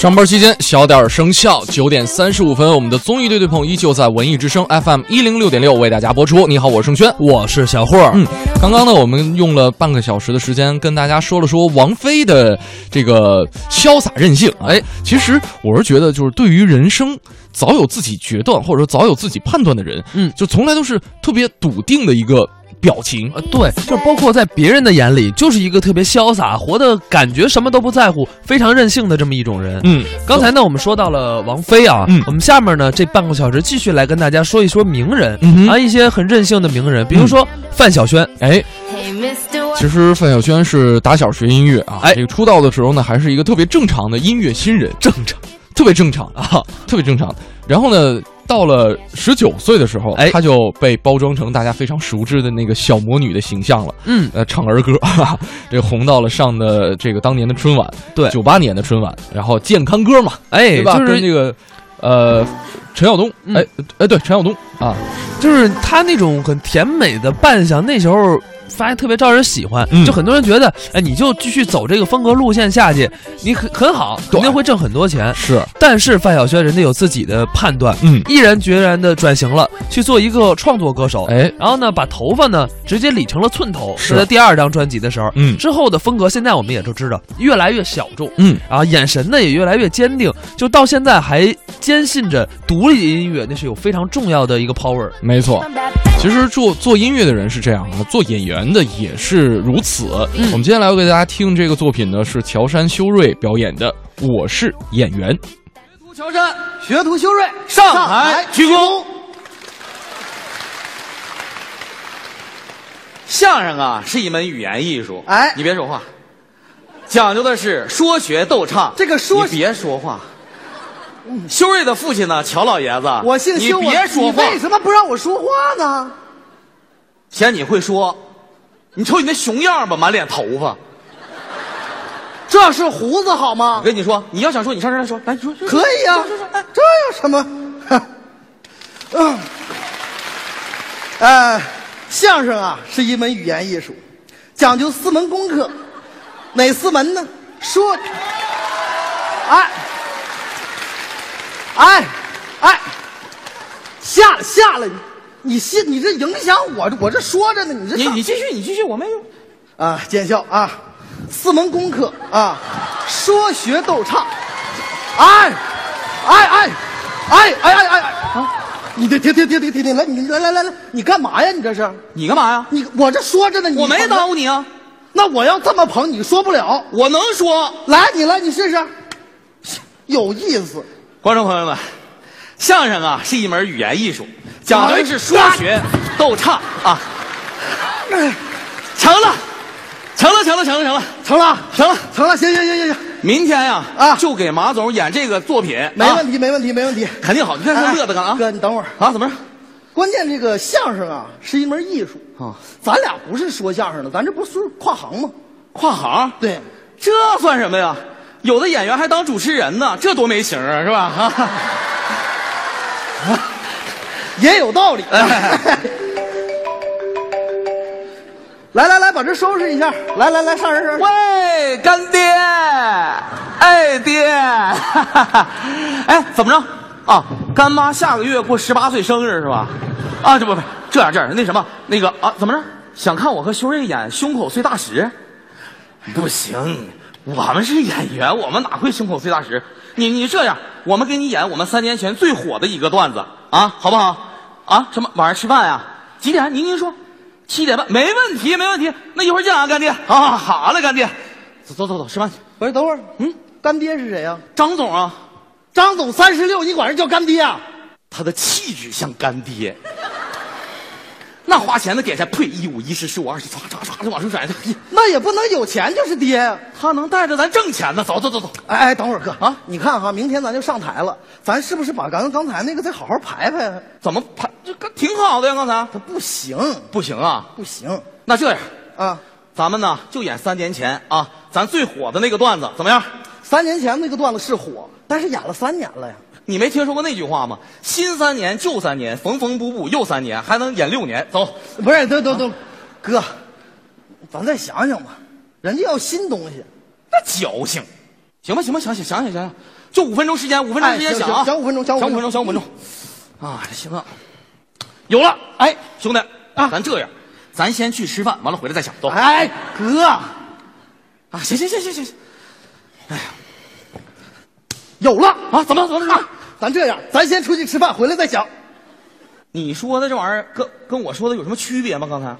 上班期间小点儿声效，九点三十五分，我们的综艺对对碰依旧在文艺之声 FM 一零六点六为大家播出。你好，我是盛轩，我是小霍。嗯，刚刚呢，我们用了半个小时的时间跟大家说了说王菲的这个潇洒任性。哎，其实我是觉得，就是对于人生早有自己决断或者说早有自己判断的人，嗯，就从来都是特别笃定的一个。表情呃，对，就是包括在别人的眼里，就是一个特别潇洒、活的感觉什么都不在乎、非常任性的这么一种人。嗯，刚才呢，我们说到了王菲啊，嗯，我们下面呢这半个小时继续来跟大家说一说名人嗯啊，一些很任性的名人，比如说范晓萱。哎，其实范晓萱是打小学音乐啊，哎，这个出道的时候呢，还是一个特别正常的音乐新人，正常，特别正常啊，特别正常。然后呢？到了十九岁的时候，哎，她就被包装成大家非常熟知的那个小魔女的形象了。嗯，呃，唱儿歌，这个红到了上的这个当年的春晚，对，九八年的春晚，然后健康歌嘛，哎，对吧？跟这个，呃，陈晓东，哎，哎，对，陈晓东啊，就是他那种很甜美的扮相，那时候。发现特别招人喜欢，就很多人觉得，哎，你就继续走这个风格路线下去，你很很好，肯定会挣很多钱。是，但是范晓萱人家有自己的判断，嗯，毅然决然的转型了，去做一个创作歌手。哎，然后呢，把头发呢直接理成了寸头。是在第二张专辑的时候，嗯，之后的风格现在我们也都知道，越来越小众，嗯，啊，眼神呢也越来越坚定，就到现在还坚信着独立音乐那是有非常重要的一个 power。没错，其实做做音乐的人是这样啊，做演员的也是。如此。嗯，我们接下来要给大家听这个作品呢，是乔杉修睿表演的《我是演员》。学徒乔杉，学徒修睿，上台鞠躬。相声啊，是一门语言艺术。哎，你别说话，讲究的是说学逗唱。这个说，你别说话。修睿的父亲呢，乔老爷子，我姓修，你别说话。为什么不让我说话呢？嫌你会说。你瞅你那熊样吧，满脸头发，这是胡子好吗？我跟你说，你要想说，你上这来说，来，你说可以啊。说说，哎，这有什么？嗯，呃，相声啊是一门语言艺术，讲究四门功课，哪四门呢？说，哎，哎，哎，下了下了。你信？你这影响我，我这说着呢。你这你你继续，你继续，我没有啊。见笑啊，四门功课啊，说学逗唱。哎，哎哎，哎哎哎哎啊！你停停停停停停停！来，你来来来来，你干嘛呀？你这是？你干嘛呀？你我这说着呢，我没耽误你啊。那我要这么捧，你说不了。我能说。来，你来，你试试。有意思，观众朋友们，相声啊是一门语言艺术。讲的是说学逗唱啊，成了，成了，成了，成了，成了，成了，成了，成了，行行行行行，明天呀啊，就给马总演这个作品，没问题，没问题，没问题，肯定好。你看他乐的干啊，哥，你等会儿啊，怎么着？关键这个相声啊是一门艺术啊，咱俩不是说相声的，咱这不是跨行吗？跨行？对，这算什么呀？有的演员还当主持人呢，这多没型啊，是吧？哈。也有道理。来来来，把这收拾一下。来来来，上人上。喂，干爹！哎，爹！哎，怎么着？啊，干妈下个月过十八岁生日是吧？啊，这不不，这样这样，那什么，那个啊，怎么着？想看我和修睿演胸口碎大石？不行，我们是演员，我们哪会胸口碎大石？你你这样，我们给你演我们三年前最火的一个段子啊，好不好？啊，什么晚上吃饭呀？几点？您您说，七点半，没问题，没问题。那一会儿见啊，干爹。啊，好嘞，干爹。走走走走，吃饭去。不是，等会儿，嗯，干爹是谁呀？张总啊，张总三十六，你管人叫干爹啊？他的气质像干爹。那花钱的给谁？呸！一五一十十五二十，唰唰唰就往出甩。那也不能有钱就是爹呀，他能带着咱挣钱呢。走走走走。哎哎，等会儿哥啊，你看哈，明天咱就上台了，咱是不是把刚刚才那个再好好排排？怎么排？这刚挺好的呀，刚才。他不行，不行啊，不行。那这样啊，咱们呢就演三年前啊，咱最火的那个段子，怎么样？三年前那个段子是火，但是演了三年了呀。你没听说过那句话吗？新三年旧三年，缝缝补补又三年，还能演六年。走，不是，等等等，哥，咱再想想吧。人家要新东西，那矫情。行吧，行吧，想想想想想想，就五分钟时间，五分钟时间想啊，行行五分钟。想五分钟，想五分钟。啊，行啊，有了，哎，兄弟啊。咱这样，咱先去吃饭，完了回来再想，走。哎，哥，啊，行行行行行。行，有了。啊，怎么怎么怎么？咱这样，咱先出去吃饭，回来再想。你说的这玩意儿跟跟我说的有什么区别吗？刚才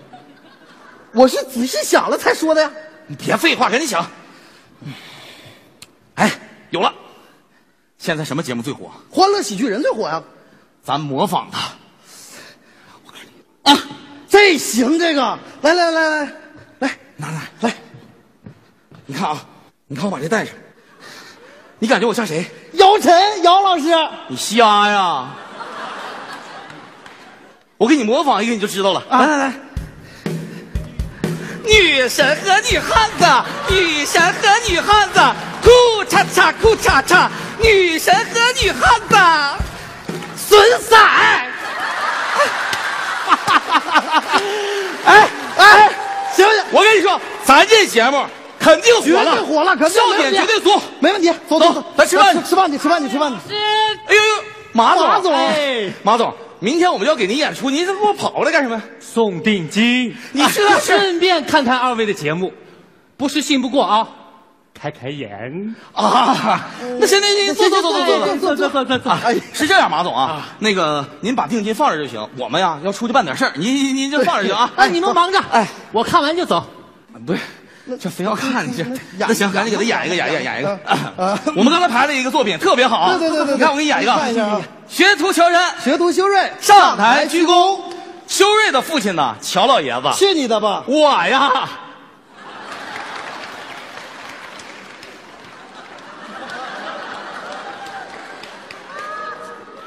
我是仔细想了才说的呀。你别废话，赶紧想。哎，有了，现在什么节目最火？欢乐喜剧人最火呀！咱模仿他。啊，这行，这个，来来来来来，拿拿来，你看啊，你看我把这带上，你感觉我像谁？姚晨，姚老师，你瞎呀！我给你模仿一个你就知道了。来来来，女神和女汉子，女神和女汉子，裤衩衩裤衩衩，女神和女汉子，损色。哎哎，行行，我跟你说，咱这节目肯定绝火了，对火了，肯定笑点绝对足。没问题。走走走，咱吃饭去吃饭去，吃饭去，吃饭去。哎呦呦，马总，马总哎，马总，明天我们要给您演出，您这给我跑过来干什么呀？送定金，你这是顺便看看二位的节目，不是信不过啊，开开眼。啊？那行行行，坐坐坐坐坐坐。坐坐坐坐坐。哎，是这样，马总啊，那个您把定金放这就行，我们呀要出去办点事儿，您您您就放这就啊。哎，你们忙着，哎，我看完就走。不是，这非要看你这，演那行，赶紧给他演一个，演一个，演一个。我们刚才排了一个作品，特别好啊。对对对对看我给你演一个，学徒乔山学徒修睿上台鞠躬。修睿的父亲呢，乔老爷子，去你的吧！我呀，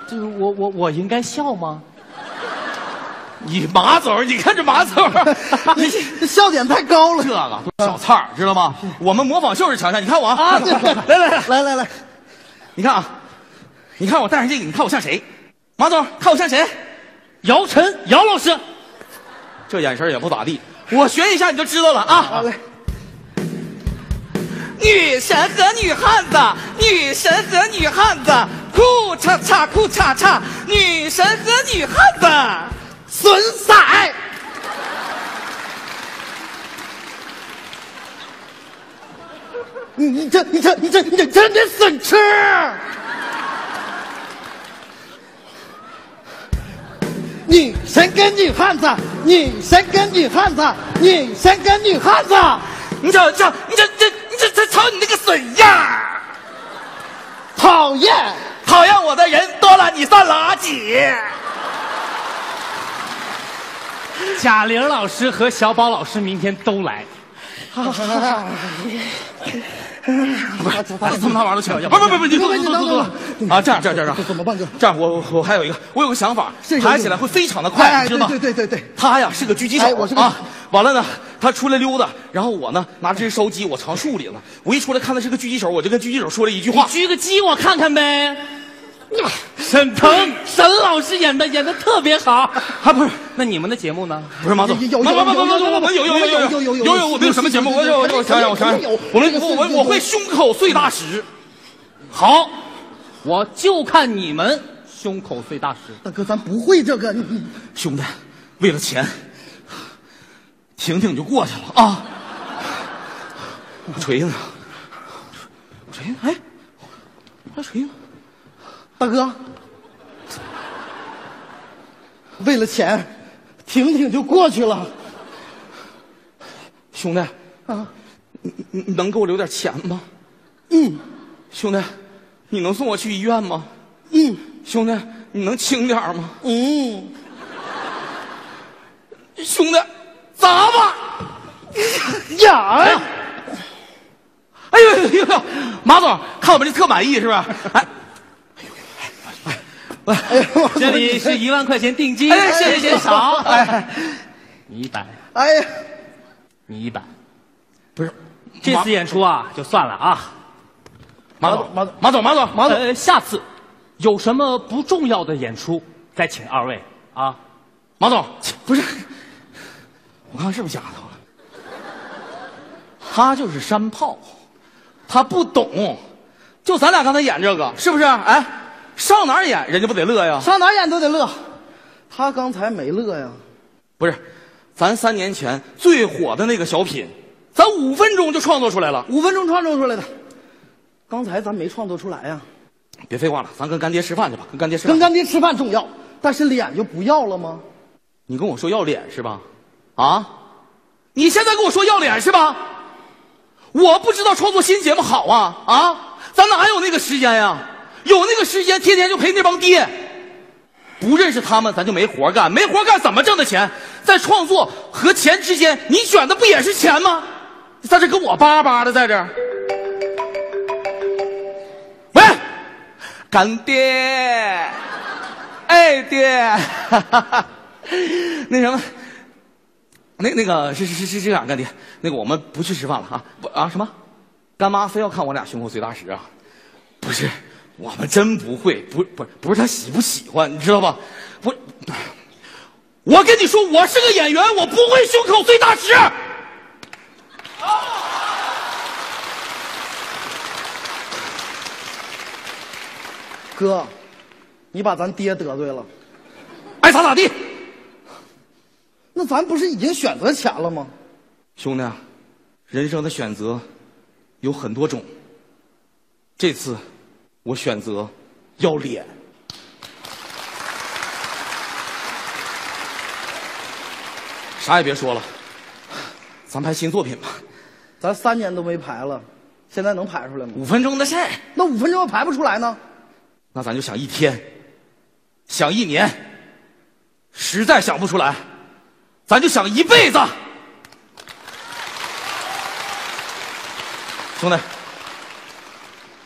就 是我我我应该笑吗？你马总，你看这马总，你这 笑点太高了这个小菜儿，知道吗？我们模仿秀是强项，你看我啊！对，来来来，来来来，你看啊，你看我戴上这个，你看我像谁？马总，看我像谁？姚晨，姚老师，这眼神也不咋地，我学一下你就知道了啊。好嘞，女神和女汉子，女神和女汉子，裤衩衩裤衩衩，女神和女汉子。损色。你你这你这你这你这真得损吃！女神跟女汉子，女神跟女汉子，女神跟女汉子，你瞅瞅，你这这你这这瞅你那个损样讨厌！讨厌我的人多了，你算垃圾。贾玲老师和小宝老师明天都来。好好好哎，这么大玩意儿都请不不不不，你坐坐坐坐坐啊！这样这样这样，怎么办哥？这样我我我还有一个，我有个想法抬，起来会非常的哎快，哎你知道吗？对对对对对他呀是个狙击手，哎我是啊。完了呢，他出来溜达，然后我呢拿支烧鸡，我藏树里了。我一出来看他是个狙击手，我就跟狙击手说了一句话：狙个鸡我看看呗。沈腾，沈老师演的演的特别好。啊，不是那你们的节目呢？不是马总，有有有有有有有有马总，我们有有有有有有有有，我们有什么节目？我我我想想我想想，我们我我我会胸口碎大石。好，我就看你们胸口碎大石。大哥，咱不会这个，你你兄弟，为了钱，婷婷就过去了啊。锤子呢？锤子？哎，还锤子？大哥，为了钱，挺挺就过去了兄弟，啊！你你你能给我留点钱吗？嗯兄弟，你能送我去医院吗？嗯兄弟，你能轻点儿吗？嗯，兄弟，砸吧！呀！哎呦呦呦呦！马总，看我们这特满意是吧？哎，这里是一万块钱定金，哎谢谢谢谢少。哎，你一百，哎呀，你一百。不是，这次演出啊，就算了啊。马总，马总，马总，马总，马总，呃，下次有什么不重要的演出，再请二位啊。马总，不是，我看是不是假的了？他就是山炮，他不懂，就咱俩刚才演这个，是不是？哎，上哪儿演人家不得乐呀？上哪儿演都得乐。他刚才没乐呀？不是，咱三年前最火的那个小品，咱五分钟就创作出来了，五分钟创作出来的。刚才咱没创作出来呀。别废话了，咱跟干爹吃饭去吧。跟干爹吃饭。跟干爹吃饭重要，但是脸就不要了吗？你跟我说要脸是吧？啊？你现在跟我说要脸是吧？我不知道创作新节目好啊啊！咱哪有那个时间呀？有那个时间，天天就陪那帮爹。不认识他们，咱就没活干。没活干怎么挣的钱？在创作和钱之间，你选的不也是钱吗？在这跟我叭叭的，在这。喂，干爹，哎爹，那什么。那那个是是是是这样，干爹，那个我们不去吃饭了啊！不啊什么？干妈非要看我俩胸口碎大石啊？不是，我们真不会，不不不是他喜不喜欢，你知道吧？我，我跟你说，我是个演员，我不会胸口碎大石。哥，你把咱爹得罪了，爱咋咋地。那咱不是已经选择钱了吗？兄弟，人生的选择有很多种。这次我选择要脸。啥也别说了，咱拍新作品吧。咱三年都没排了，现在能排出来吗？五分钟的事那五分钟要排不出来呢？那咱就想一天，想一年，实在想不出来。咱就想一辈子，兄弟，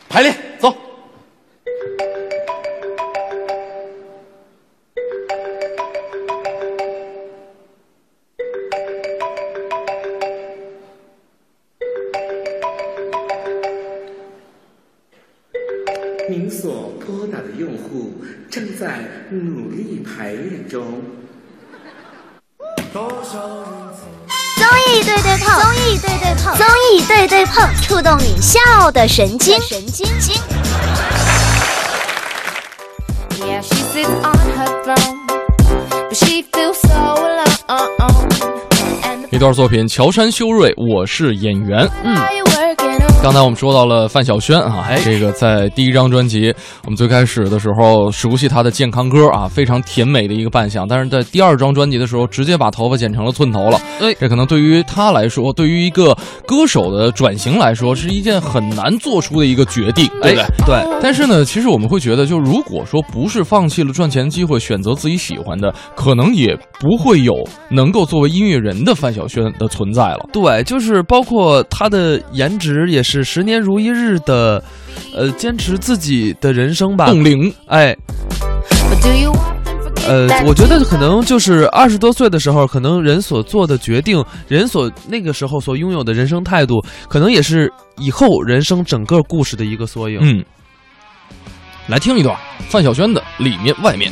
排练努力排练中。综艺对对碰，综艺对对碰，综艺对对碰，触动你笑的神经，神经经。一段作品，乔杉修睿，我是演员。嗯。刚才我们说到了范晓萱啊，这个在第一张专辑，我们最开始的时候熟悉她的健康歌啊，非常甜美的一个扮相。但是在第二张专辑的时候，直接把头发剪成了寸头了。哎，这可能对于她来说，对于一个歌手的转型来说，是一件很难做出的一个决定，对不对？对。但是呢，其实我们会觉得，就如果说不是放弃了赚钱机会，选择自己喜欢的，可能也不会有能够作为音乐人的范晓萱的存在了。对，就是包括她的颜值也。是十年如一日的，呃，坚持自己的人生吧。冻龄，哎，呃，我觉得可能就是二十多岁的时候，可能人所做的决定，人所那个时候所拥有的人生态度，可能也是以后人生整个故事的一个缩影。嗯，来听一段范晓萱的《里面外面》。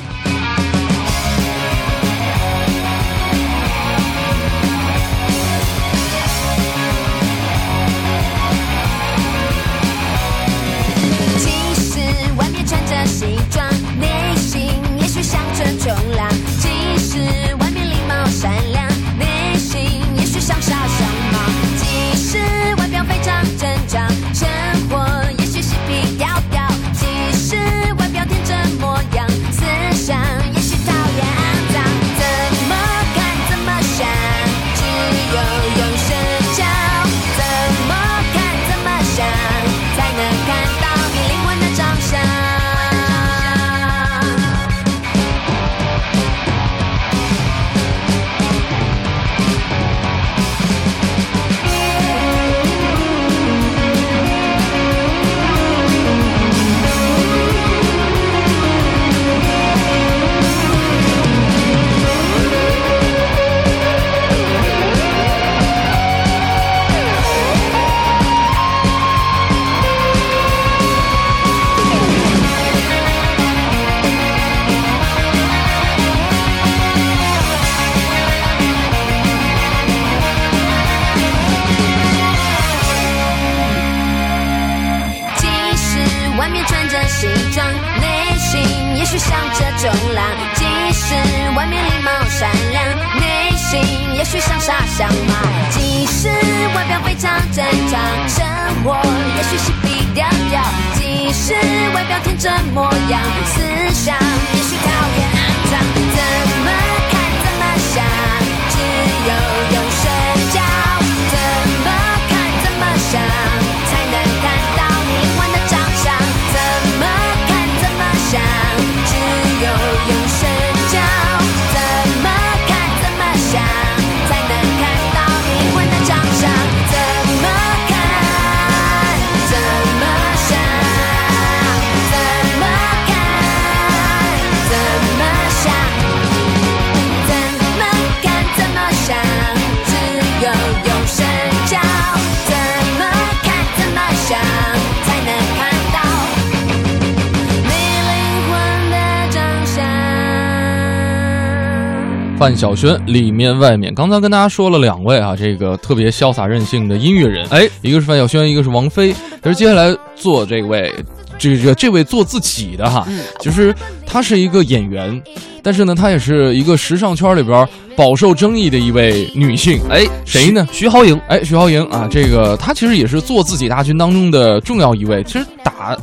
像傻像马，即使外表非常正常，生活也许是皮调调，即使外表天真模样，思想范晓萱里面外面，刚才跟大家说了两位啊，这个特别潇洒任性的音乐人，哎，一个是范晓萱，一个是王菲。但是接下来做这位，这个这位做自己的哈，就是她是一个演员，但是呢，她也是一个时尚圈里边饱受争议的一位女性。哎，谁呢？徐濠萦。哎，徐濠萦啊，这个她其实也是做自己大军当中的重要一位。其实打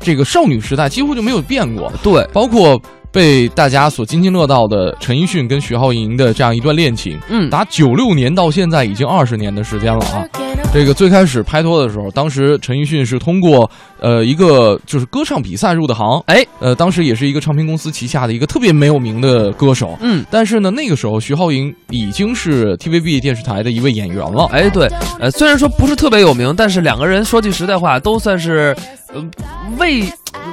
这个少女时代几乎就没有变过，对，包括。被大家所津津乐道的陈奕迅跟徐浩莹的这样一段恋情，嗯，打九六年到现在已经二十年的时间了啊。这个最开始拍拖的时候，当时陈奕迅是通过呃一个就是歌唱比赛入的行，哎，呃当时也是一个唱片公司旗下的一个特别没有名的歌手，嗯，但是呢那个时候徐浩莹已经是 TVB 电视台的一位演员了，哎对，呃虽然说不是特别有名，但是两个人说句实在话都算是呃未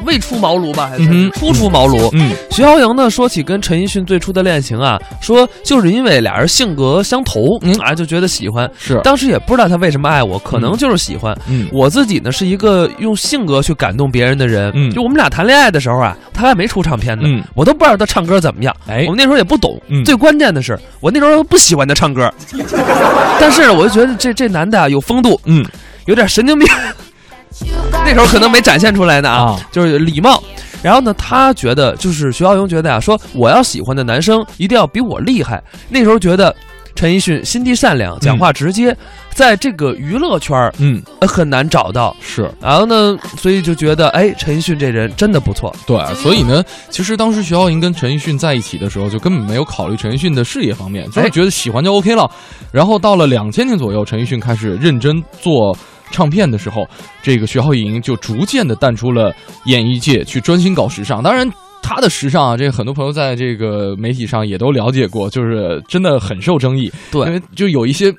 未出茅庐吧，还是初出茅庐。嗯，徐浩莹呢说起跟陈奕迅最初的恋情啊，说就是因为俩人性格相投，嗯啊就觉得喜欢。是，当时也不知道他为什么爱我，可能就是喜欢。嗯，我自己呢是一个用性格去感动别人的人。嗯，就我们俩谈恋爱的时候啊，他还没出唱片呢，嗯，我都不知道他唱歌怎么样。哎，我们那时候也不懂。嗯，最关键的是，我那时候不喜欢他唱歌，但是呢，我就觉得这这男的啊有风度，嗯，有点神经病。那时候可能没展现出来呢啊，就是礼貌。然后呢，他觉得就是徐浩莹觉得呀、啊，说我要喜欢的男生一定要比我厉害。那时候觉得陈奕迅心地善良，讲话直接，嗯、在这个娱乐圈儿，嗯，很难找到。是，然后呢，所以就觉得哎，陈奕迅这人真的不错。对，所以呢，其实当时徐浩莹跟陈奕迅在一起的时候，就根本没有考虑陈奕迅的事业方面，就是觉得喜欢就 OK 了。然后到了两千年左右，陈奕迅开始认真做。唱片的时候，这个徐浩莹就逐渐的淡出了演艺界，去专心搞时尚。当然，他的时尚啊，这个很多朋友在这个媒体上也都了解过，就是真的很受争议。对，因为就有一些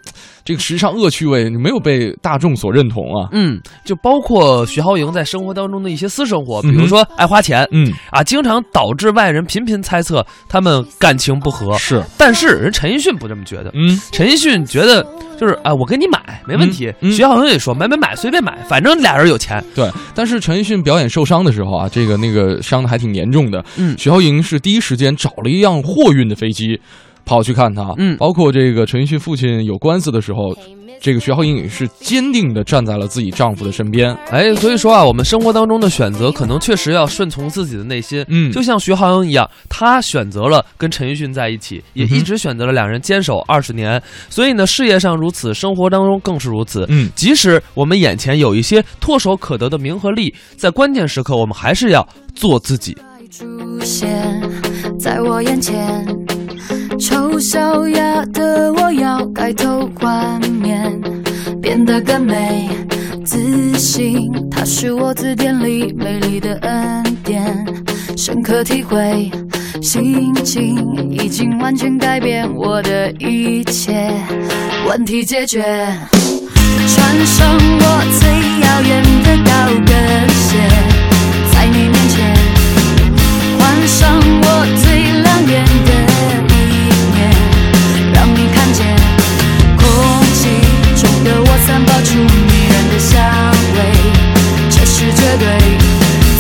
这个时尚恶趣味没有被大众所认同啊。嗯，就包括徐浩莹在生活当中的一些私生活，比如说爱花钱，嗯啊，经常导致外人频频猜测他们感情不和。是，但是人陈奕迅不这么觉得。嗯，陈奕迅觉得就是啊，我给你买没问题。嗯、徐浩莹也说买买买，随便买，反正俩人有钱。对，但是陈奕迅表演受伤的时候啊，这个那个伤的还挺严重的。嗯，徐浩莹是第一时间找了一辆货运的飞机。跑去看他，嗯，包括这个陈奕迅父亲有官司的时候，这个徐浩英也是坚定的站在了自己丈夫的身边。哎，所以说啊，我们生活当中的选择可能确实要顺从自己的内心。嗯，就像徐浩英一样，她选择了跟陈奕迅在一起，也一直选择了两人坚守二十年。所以呢，事业上如此，生活当中更是如此。嗯，即使我们眼前有一些唾手可得的名和利，在关键时刻，我们还是要做自己。出现在我眼前。丑小鸭的我要改头换面，变得更美自信。它是我字典里美丽的恩典，深刻体会心情已经完全改变我的一切，问题解决。穿上我最耀眼的高跟鞋，在你面前换上我最亮眼的。的我散发出迷人的香味，这是绝对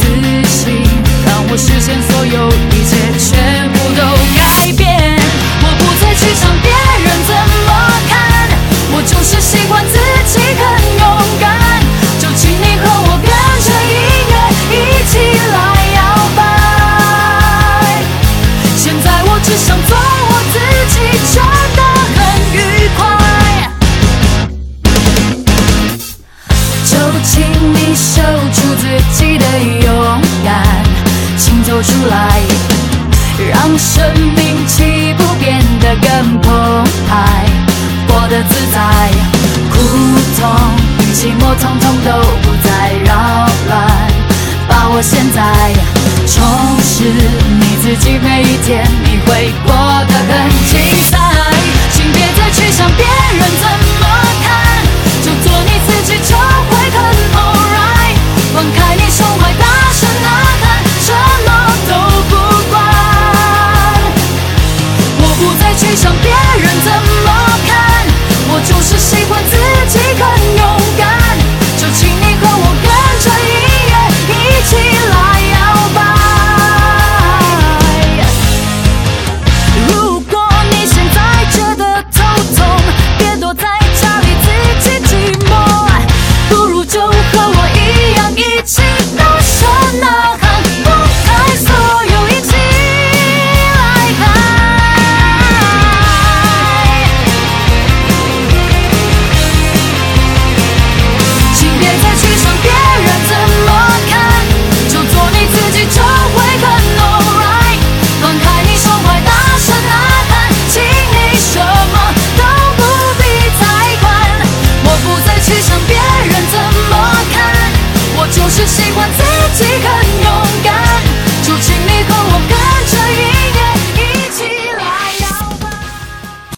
自信，让我实现所有一切，全部都现在，充实你自己，每一天你会过得很精彩。请别再去想别人怎么。